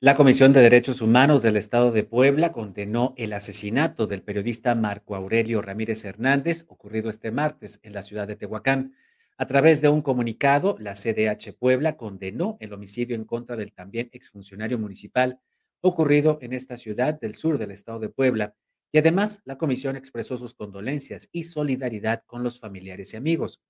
La Comisión de Derechos Humanos del Estado de Puebla condenó el asesinato del periodista Marco Aurelio Ramírez Hernández, ocurrido este martes en la ciudad de Tehuacán. A través de un comunicado, la CDH Puebla condenó el homicidio en contra del también exfuncionario municipal ocurrido en esta ciudad del sur del estado de Puebla. Y además, la comisión expresó sus condolencias y solidaridad con los familiares y amigos.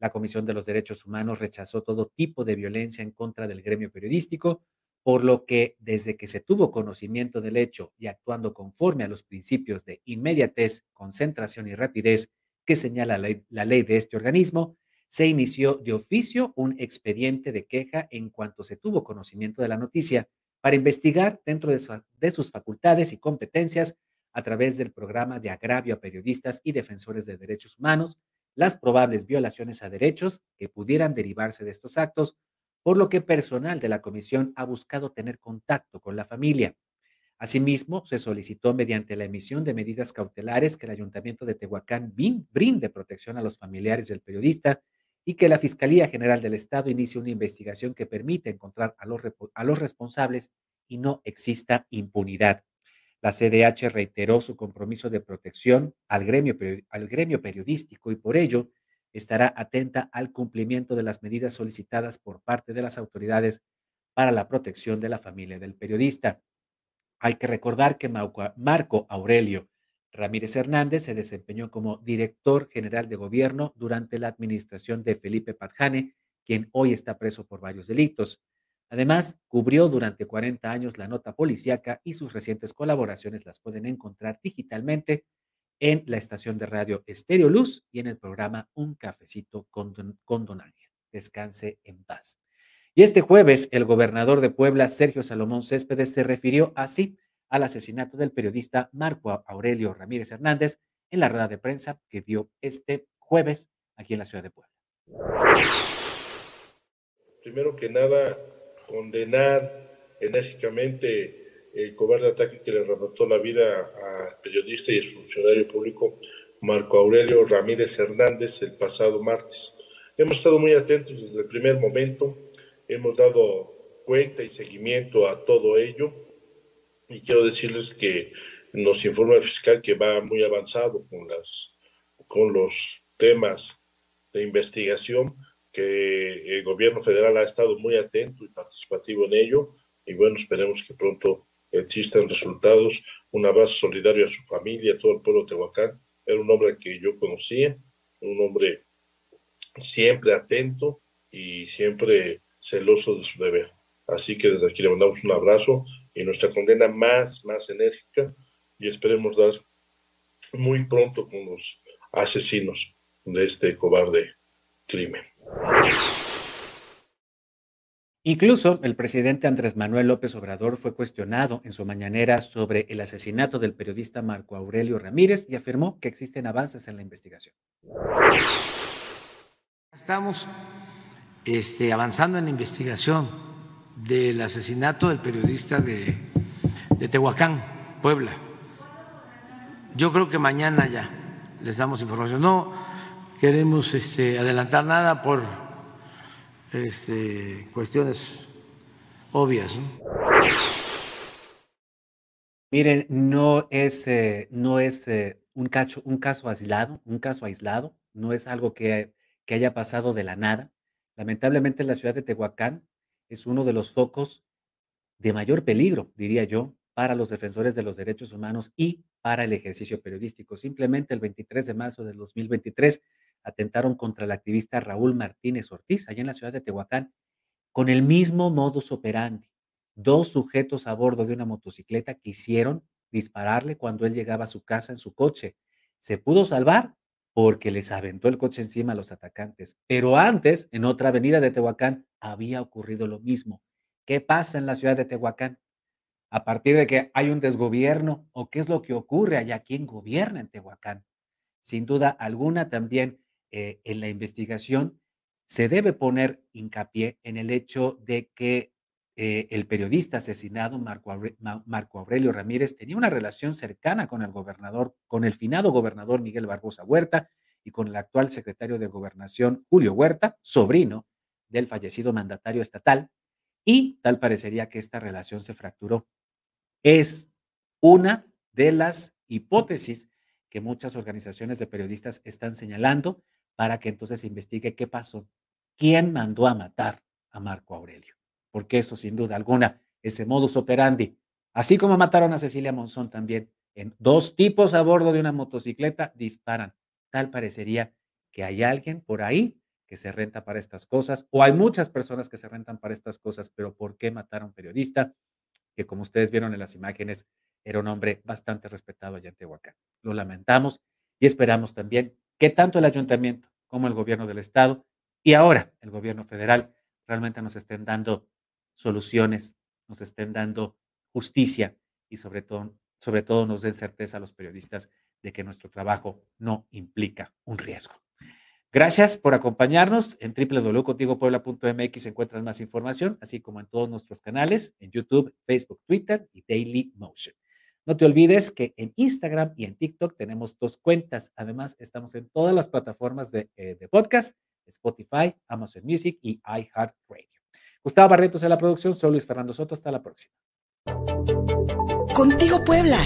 La Comisión de los Derechos Humanos rechazó todo tipo de violencia en contra del gremio periodístico, por lo que desde que se tuvo conocimiento del hecho y actuando conforme a los principios de inmediatez, concentración y rapidez que señala la ley, de este organismo, se inició de oficio un expediente de queja en cuanto se tuvo conocimiento de la noticia para investigar dentro de, sus facultades y competencias a través del programa de agravio a periodistas y defensores de derechos humanos, las probables violaciones a derechos que pudieran derivarse de estos actos por lo que personal de la comisión ha buscado tener contacto con la familia. Asimismo, se solicitó mediante la emisión de medidas cautelares que el Ayuntamiento de Tehuacán brinde protección a los familiares del periodista y que la Fiscalía General del Estado inicie una investigación que permita encontrar a los, responsables y no exista impunidad. La CDH reiteró su compromiso de protección al gremio periodístico y por ello estará atenta al cumplimiento de las medidas solicitadas por parte de las autoridades para la protección de la familia del periodista. Hay que recordar que Marco Aurelio Ramírez Hernández se desempeñó como director general de gobierno durante la administración de Felipe Padjane, quien hoy está preso por varios delitos. Además, cubrió durante 40 años la nota policíaca y sus recientes colaboraciones las pueden encontrar digitalmente en la estación de radio Estéreo Luz y en el programa Un Cafecito con Don, Ángel. Descanse en paz. Y este jueves, el gobernador de Puebla, Sergio Salomón Céspedes, se refirió así al asesinato del periodista Marco Aurelio Ramírez Hernández en la rueda de prensa que dio este jueves aquí en la ciudad de Puebla. Primero que nada, condenar enérgicamente el cobarde ataque que le arrebató la vida al periodista y funcionario público Marco Aurelio Ramírez Hernández el pasado martes. Hemos estado muy atentos desde el primer momento, hemos dado cuenta y seguimiento a todo ello y quiero decirles que nos informa el fiscal que va muy avanzado con, las, con los temas de investigación, que el gobierno federal ha estado muy atento y participativo en ello y bueno, esperemos que pronto existen resultados. Un abrazo solidario a su familia, a todo el pueblo de Tehuacán. Era un hombre que yo conocía, un hombre siempre atento y siempre celoso de su deber. Así que desde aquí le mandamos un abrazo y nuestra condena más, más enérgica y esperemos dar muy pronto con los asesinos de este cobarde crimen. Incluso el presidente Andrés Manuel López Obrador fue cuestionado en su mañanera sobre el asesinato del periodista Marco Aurelio Ramírez y afirmó que existen avances en la investigación. Estamos este, avanzando en la investigación del asesinato del periodista de, Tehuacán, Puebla. Yo creo que mañana ya les damos información. No queremos este, adelantar nada por este, cuestiones obvias. Miren, no es, eh, no es eh, un, cacho, un caso aislado, un caso aislado, no es algo que, que haya pasado de la nada. Lamentablemente la ciudad de Tehuacán es uno de los focos de mayor peligro, diría yo, para los defensores de los derechos humanos y para el ejercicio periodístico. Simplemente el 23 de marzo del 2023 atentaron contra el activista Raúl Martínez Ortiz, allá en la ciudad de Tehuacán, con el mismo modus operandi. Dos sujetos a bordo de una motocicleta quisieron dispararle cuando él llegaba a su casa en su coche. Se pudo salvar porque les aventó el coche encima a los atacantes. Pero antes, en otra avenida de Tehuacán, había ocurrido lo mismo. ¿Qué pasa en la ciudad de Tehuacán? A partir de que hay un desgobierno, o qué es lo que ocurre allá, quién gobierna en Tehuacán. Sin duda alguna, también eh, en la investigación, se debe poner hincapié en el hecho de que eh, el periodista asesinado Marco, Marco, Aurelio Ramírez tenía una relación cercana con el gobernador, con el finado gobernador Miguel Barbosa Huerta y con el actual secretario de Gobernación Julio Huerta, sobrino del fallecido mandatario estatal, y tal parecería que esta relación se fracturó. Es una de las hipótesis que muchas organizaciones de periodistas están señalando para que entonces se investigue qué pasó, quién mandó a matar a Marco Aurelio, porque eso sin duda alguna, ese modus operandi, así como mataron a Cecilia Monzón también, en dos tipos a bordo de una motocicleta disparan. Tal parecería que hay alguien por ahí que se renta para estas cosas, o hay muchas personas que se rentan para estas cosas, pero ¿por qué matar a un periodista? Que como ustedes vieron en las imágenes, era un hombre bastante respetado allá en Tehuacán. Lo lamentamos y esperamos también que tanto el ayuntamiento como el gobierno del estado y ahora el gobierno federal realmente nos estén dando soluciones, nos estén dando justicia y sobre todo, sobre todo nos den certeza a los periodistas de que nuestro trabajo no implica un riesgo. Gracias por acompañarnos. En www.contigopuebla.mx encuentran más información, así como en todos nuestros canales, en YouTube, Facebook, Twitter y Daily Motion. No te olvides que en Instagram y en TikTok tenemos dos cuentas. Además, estamos en todas las plataformas de, eh, podcast, Spotify, Amazon Music y iHeartRadio. Gustavo Barretos en la producción, soy Luis Fernando Soto. Hasta la próxima. Contigo Puebla.